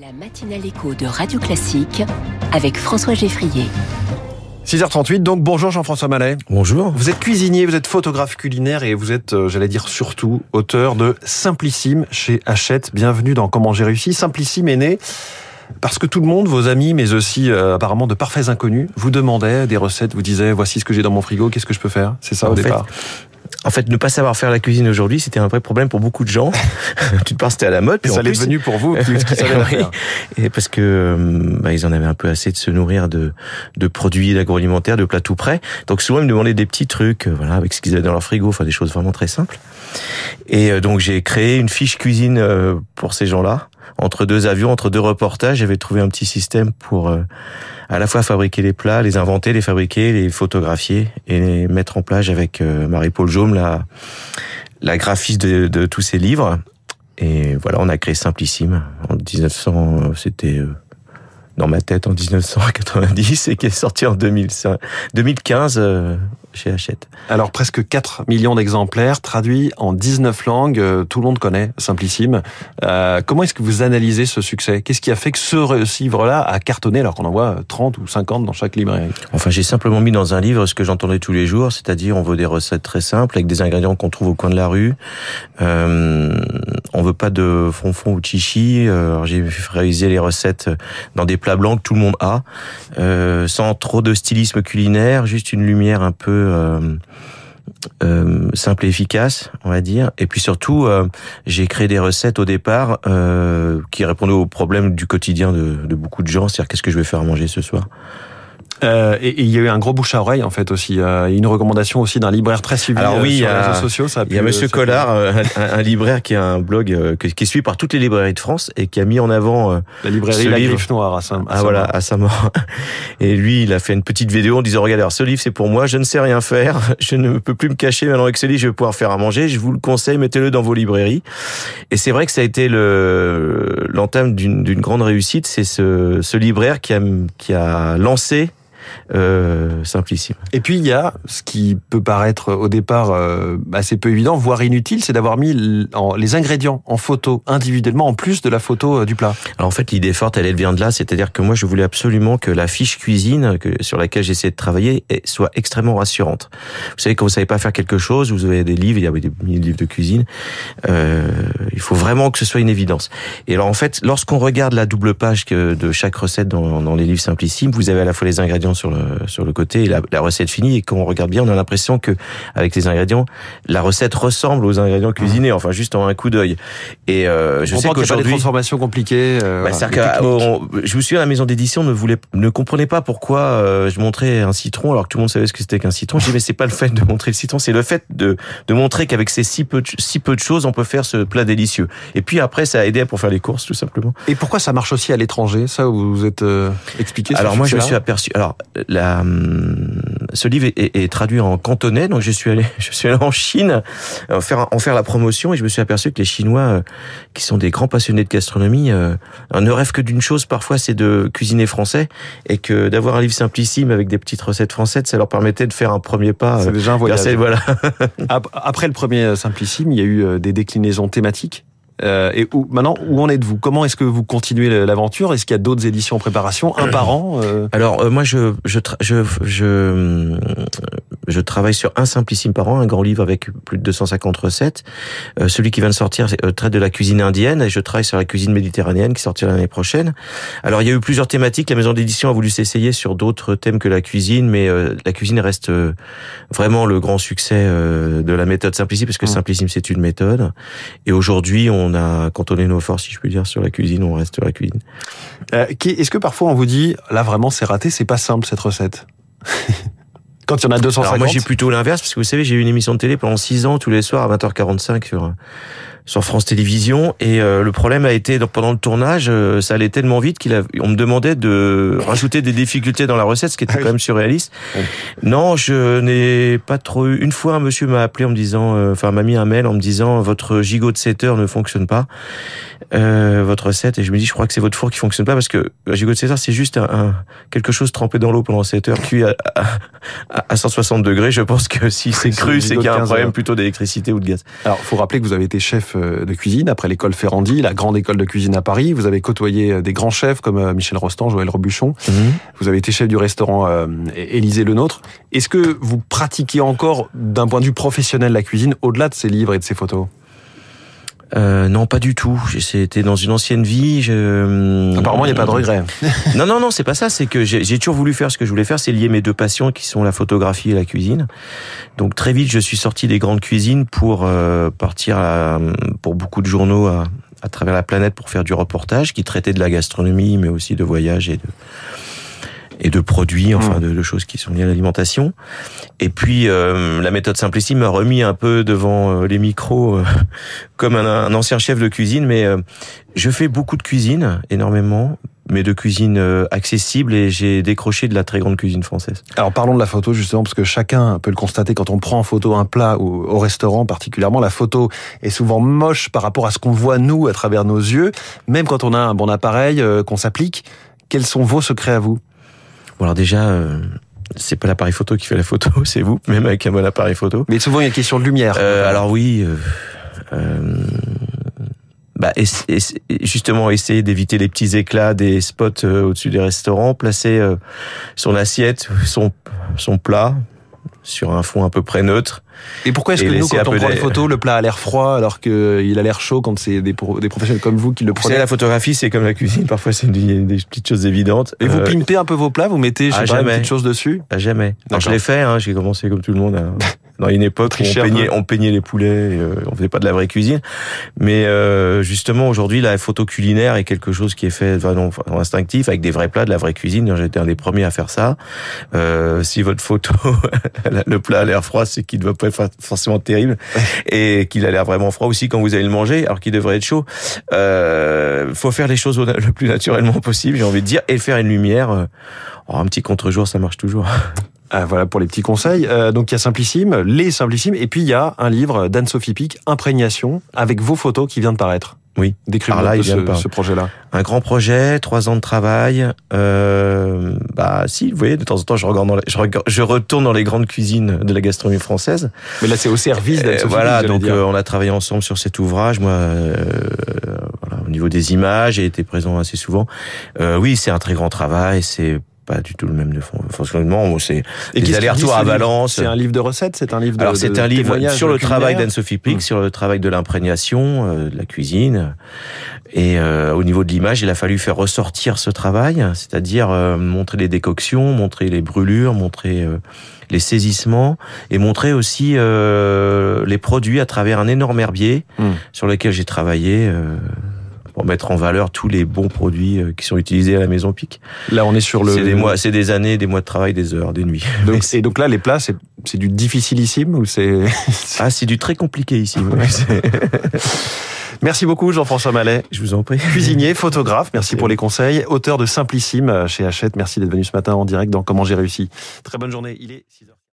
La matinale écho de Radio Classique avec François Geffrier. 6h38, donc bonjour Jean-François Mallet. Bonjour. Vous êtes cuisinier, vous êtes photographe culinaire et vous êtes, euh, j'allais dire surtout, auteur de Simplissime chez Hachette. Bienvenue dans Comment j'ai réussi. Simplissime est né parce que tout le monde, vos amis, mais aussi euh, apparemment de parfaits inconnus, vous demandaient des recettes, vous disaient voici ce que j'ai dans mon frigo, qu'est-ce que je peux faire? C'est ça En au fait, départ En fait, ne pas savoir faire la cuisine aujourd'hui, c'était un vrai problème pour beaucoup de gens. D'une part, c'était à la mode. Et puis ça l'est plus- devenu pour vous Oui. faire. Et parce que euh, bah, ils en avaient un peu assez de se nourrir de, de produits agroalimentaires, de plats tout prêts. Donc souvent, ils me demandaient des petits trucs, euh, voilà, avec ce qu'ils avaient dans leur frigo, enfin des choses vraiment très simples. Et euh, donc j'ai créé une fiche cuisine pour ces gens-là. Entre deux avions, entre deux reportages, j'avais trouvé un petit système pour euh, à la fois fabriquer les plats, les inventer, les fabriquer, les photographier et les mettre en plage avec euh, Marie-Paul Jaume, la, la graphiste de, de tous ces livres. Et voilà, on a créé Simplissime en 1900, euh, c'était euh, dans ma tête en 1990 et qui est sorti en 2005, 2015 euh, chez Hachette. Alors presque 4 millions d'exemplaires traduits en 19 langues, euh, tout le monde connaît Simplissime. Euh, comment est-ce que vous analysez ce succès? Qu'est-ce qui a fait que ce livre-là a cartonné alors qu'on en voit 30 ou 50 dans chaque librairie? Enfin, j'ai simplement mis dans un livre ce que j'entendais tous les jours, c'est-à-dire on veut des recettes très simples avec des ingrédients qu'on trouve au coin de la rue. Euh, on veut pas de fonfon ou chichi. Euh, j'ai réalisé les recettes dans des plats blancs que tout le monde a, euh, sans trop de stylisme culinaire, juste une lumière un peu euh, euh, simple et efficace, on va dire. Et puis surtout, euh, j'ai créé des recettes au départ qui répondaient aux problèmes du quotidien de, de beaucoup de gens, c'est-à-dire qu'est-ce que je vais faire à manger ce soir? Euh, et, et il y a eu un gros bouche à oreille en fait aussi. Euh, une recommandation aussi d'un libraire très suivi Alors euh, oui, il sur les a- réseaux sociaux. Ça a Il y a Monsieur pu- Collard, euh, un, un libraire qui a un blog euh, que- qui est suivi par toutes les librairies de France et qui a mis en avant euh, la librairie La livre. Griffe Noire à Saint. ah voilà à sa mort. Et lui, il a fait une petite vidéo en disant regardez, alors, ce livre c'est pour moi, je ne sais rien faire, je ne peux plus me cacher maintenant avec ce livre, je vais pouvoir faire à manger. Je vous le conseille, mettez-le dans vos librairies. Et c'est vrai que ça a été le l'entame d'une d'une grande réussite. C'est ce, ce libraire qui a qui a lancé euh, Simplissime. Et puis il y a ce qui peut paraître au départ euh, assez peu évident, voire inutile, c'est d'avoir mis les ingrédients en photo individuellement en plus de la photo euh, du plat. Alors en fait, l'idée forte, elle, elle vient de là, c'est-à-dire que moi, je voulais absolument que la fiche cuisine que, sur laquelle j'essayais de travailler soit extrêmement rassurante. Vous savez, quand vous savez pas faire quelque chose, vous avez des livres, il y avait des milliers de livres de cuisine, euh, il faut vraiment que ce soit une évidence. Et alors en fait, lorsqu'on regarde la double page que de chaque recette dans, dans les livres simplissimes, vous avez à la fois les ingrédients sur le sur le côté et la, la recette finie. Et quand on regarde bien, on a l'impression que avec les ingrédients, la recette ressemble aux ingrédients cuisinés. Enfin, juste en un coup d'œil. Et euh, je On sais qu'aujourd'hui transformations compliquées. euh, bah, voilà, que, techniques. on- je me souviens, la maison d'édition ne voulait, ne comprenait pas pourquoi euh, je montrais un citron alors que tout le monde savait ce que c'était qu'un citron. Je dis mais c'est pas le fait de montrer le citron, c'est le fait de, de montrer qu'avec ces si peu, de, si peu de choses, on peut faire ce plat délicieux. Et puis après, ça a aidé pour faire les courses, tout simplement. Et pourquoi ça marche aussi à l'étranger? Ça, vous vous êtes euh, expliqué. Alors moi, je me suis aperçu. Alors, la, hum, ce livre est, est- est traduit en cantonais, donc je suis allé, je suis allé en Chine euh, faire en faire la promotion et je me suis aperçu que les Chinois, euh, qui sont des grands passionnés de gastronomie, euh, ne rêvent que d'une chose parfois, c'est de cuisiner français et que d'avoir un livre simplissime avec des petites recettes françaises, ça leur permettait de faire un premier pas. C'est euh, déjà un voyage. cette- voilà. Ap- Après le premier Simplissime, il y a eu des déclinaisons thématiques. Euh, et où, maintenant, où en êtes-vous? Comment est-ce que vous continuez l'aventure? Est-ce qu'il y a d'autres éditions en préparation? Un par an euh, Alors euh, moi je je, je je je travaille sur un simplissime par an, un grand livre avec plus de 250 recettes. Euh, celui qui vient de sortir euh, traite de la cuisine indienne et je travaille sur la cuisine méditerranéenne qui sortira l'année prochaine. Alors il y a eu plusieurs thématiques. La maison d'édition a voulu s'essayer sur d'autres thèmes que la cuisine, mais euh, la cuisine reste euh, vraiment le grand succès euh, de la méthode simplissime parce que Mm. simplissime c'est une méthode. Et aujourd'hui on a cantonné nos forces, si je puis dire, sur la cuisine. On reste sur la cuisine. euh, Est-ce que parfois on vous dit là vraiment c'est raté, c'est pas simple cette recette? Quand il y en a 250 Alors moi j'ai plutôt l'inverse parce que vous savez j'ai eu une émission de télé pendant 6 ans tous les soirs à 20h45 sur sur France Télévisions et euh, le problème a été donc, pendant le tournage euh, ça allait tellement vite qu'il a on me demandait de rajouter des difficultés dans la recette ce qui était Ah quand même surréaliste. Bon. Non, je n'ai pas trop eu une fois un monsieur m'a appelé en me disant euh, enfin m'a mis un mail en me disant votre gigot de 7 heures ne fonctionne pas. Euh, votre recette et je me dis je crois que c'est votre four qui fonctionne pas parce que un gigot de 7 heures c'est juste un, un- quelque chose trempé dans l'eau pendant 7 heures cuit à, à, à 160 degrés je pense que si c'est cru c'est qu'il y a un 15 problème heures. plutôt d'électricité ou de gaz Alors, faut rappeler que vous avez été chef chef de cuisine après l'école Ferrandi, la grande école de cuisine à Paris. Vous avez côtoyé des grands chefs comme Michel Rostand, Joël Robuchon. Mhm. Vous avez été chef du restaurant Élysée Le Nôtre. Est-ce que vous pratiquez encore d'un point de vue professionnel la cuisine au-delà de ces livres et de ces photos? Euh, non, pas du tout. C'était dans une ancienne vie. Je... Apparemment, il n'y a pas de regret. non, non, non, c'est pas ça. C'est que j'ai toujours voulu faire ce que je voulais faire, c'est lier mes deux passions qui sont la photographie et la cuisine. Donc très vite, je suis sorti des grandes cuisines pour euh, partir pour beaucoup de journaux à, à travers la planète pour faire du reportage qui traitait de la gastronomie, mais aussi de voyage et de et de produits, enfin mmh. de, choses qui sont liées à l'alimentation. Et puis euh, la méthode Simplissime m'a remis un peu devant euh, les micros euh, comme un, ancien chef de cuisine, mais je fais beaucoup de cuisine, énormément, mais de cuisine accessible et j'ai décroché de la très grande cuisine française. Alors parlons de la photo justement parce que chacun peut le constater quand on prend en photo un plat ou au restaurant particulièrement la photo est souvent moche par rapport à ce qu'on voit nous à travers nos yeux, même quand on a un bon appareil qu'on s'applique. Quels sont vos secrets à vous? Bon alors déjà, euh, c'est pas l'appareil photo qui fait la photo, c'est vous, même avec un bon appareil photo. Mais souvent il y a une question de lumière. Euh, alors oui, euh, bah, justement essayer d'éviter les petits éclats des spots au-dessus des restaurants, placer son assiette, son son plat, sur un fond à peu près neutre. Et pourquoi est-ce que nous, quand on prend des... photos, le plat a l'air froid alors qu'il a l'air chaud quand c'est des, des, professionnels comme vous qui le prenez La photographie, c'est comme la cuisine. Parfois, c'est des, des, petites choses évidentes. Et vous euh... pimpez un peu vos plats Vous mettez, je sais pas, une petite chose dessus À jamais. je l'ai fait. Hein, J'ai commencé comme tout le monde. dans une époque où on peignait, on peignait les poulets, euh, on faisait pas de la vraie cuisine. Mais euh, justement, aujourd'hui, la photo culinaire est quelque chose qui est fait vraiment instinctif, avec des vrais plats, de la vraie cuisine. J'étais un des premiers à faire ça. Euh, si votre photo, le plat a l'air froid, c'est qu'il ne doit pas être forcément terrible, et qu'il a l'air vraiment froid aussi quand vous allez le manger, alors qu'il devrait être chaud. Euh, faut faire les choses le plus naturellement possible, j'ai envie de dire, et faire une lumière. Euh, oh, un petit contre-jour, ça marche toujours. Ah, voilà pour les petits conseils. Euh, donc il y a Simplissime, les Simplissimes, et puis il y a un livre d'Anne-Sophie Pic, Imprégnation, avec vos photos qui vient de paraître. Oui. Décrivez-moi ce, ce projet-là. Un grand projet, trois ans de travail. Euh, bah si, vous voyez, de temps en temps, je, regarde dans je, je, retourne dans les grandes cuisines de la gastronomie française. Mais là, c'est au service d'Anne-Sophie. Voilà, donc euh, on a travaillé ensemble sur cet ouvrage. Moi, euh, voilà, au niveau des images, j'ai été présent assez souvent. Euh, oui, c'est un très grand travail. C'est pas du tout le même de fonctionnement. C'est des allers-retours à Valence. C'est un livre de recettes, c'est un livre de Alors c'est un livre sur le travail d'Anne-Sophie Pic, hum. sur le travail de l'imprégnation, euh, de la cuisine. Et euh, au niveau de l'image, il a fallu faire ressortir ce travail, c'est-à-dire euh, montrer les décoctions, montrer les brûlures, montrer les saisissements et montrer aussi les produits à travers un énorme herbier hum. sur lequel j'ai travaillé pour mettre en valeur tous les bons produits euh, qui sont utilisés à la maison Pic. Là, on est sur le. C'est des mois, c'est des années, des mois de travail, des heures, des nuits. Donc, et donc là, les plats, c'est, c'est du difficilissime ou c'est Ah, c'est du très compliqué ici. Merci beaucoup Jean-François Mallet. Je vous en prie. Cuisinier, photographe, merci pour les conseils. Auteur de Simplissime chez Hachette, merci d'être venu ce matin en direct dans Comment j'ai réussi. Très bonne journée, il est 6h.